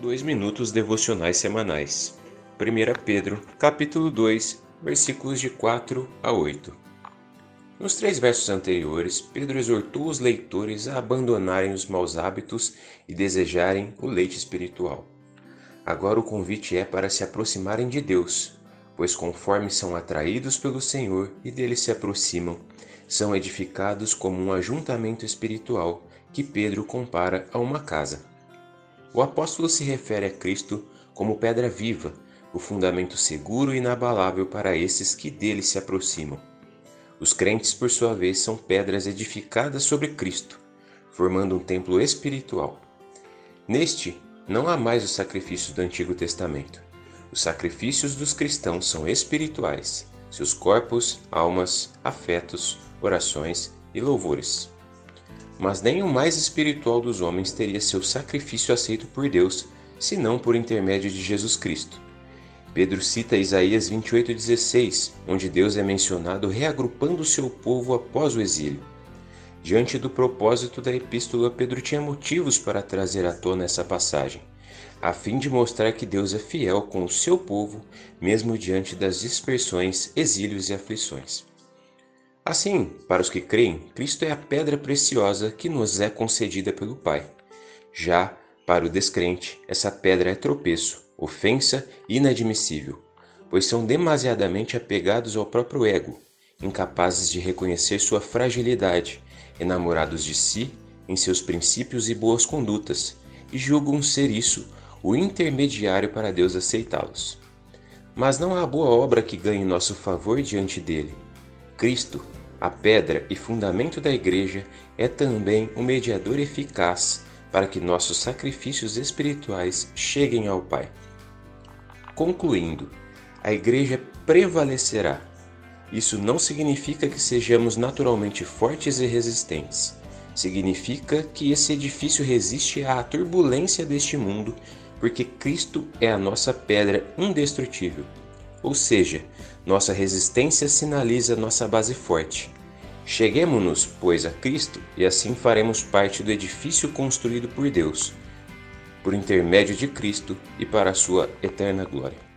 Dois minutos devocionais semanais. 1 Pedro, capítulo 2, versículos de 4 a 8. Nos três versos anteriores, Pedro exortou os leitores a abandonarem os maus hábitos e desejarem o leite espiritual. Agora o convite é para se aproximarem de Deus, pois conforme são atraídos pelo Senhor e dele se aproximam, são edificados como um ajuntamento espiritual que Pedro compara a uma casa. O apóstolo se refere a Cristo como pedra viva, o fundamento seguro e inabalável para esses que dele se aproximam. Os crentes, por sua vez, são pedras edificadas sobre Cristo, formando um templo espiritual. Neste, não há mais os sacrifícios do Antigo Testamento. Os sacrifícios dos cristãos são espirituais, seus corpos, almas, afetos, orações e louvores. Mas nem o mais espiritual dos homens teria seu sacrifício aceito por Deus, senão por intermédio de Jesus Cristo. Pedro cita Isaías 28,16, onde Deus é mencionado reagrupando seu povo após o exílio. Diante do propósito da epístola, Pedro tinha motivos para trazer à tona essa passagem, a fim de mostrar que Deus é fiel com o seu povo, mesmo diante das dispersões, exílios e aflições. Assim, para os que creem, Cristo é a pedra preciosa que nos é concedida pelo Pai. Já para o descrente, essa pedra é tropeço, ofensa e inadmissível, pois são demasiadamente apegados ao próprio ego, incapazes de reconhecer sua fragilidade, enamorados de si, em seus princípios e boas condutas, e julgam ser isso o intermediário para Deus aceitá-los. Mas não há boa obra que ganhe nosso favor diante dele Cristo, a pedra e fundamento da Igreja, é também um mediador eficaz para que nossos sacrifícios espirituais cheguem ao Pai. Concluindo, a Igreja prevalecerá. Isso não significa que sejamos naturalmente fortes e resistentes. Significa que esse edifício resiste à turbulência deste mundo, porque Cristo é a nossa pedra indestrutível. Ou seja, nossa resistência sinaliza nossa base forte. Cheguemos-nos, pois, a Cristo e assim faremos parte do edifício construído por Deus, por intermédio de Cristo e para a sua eterna glória.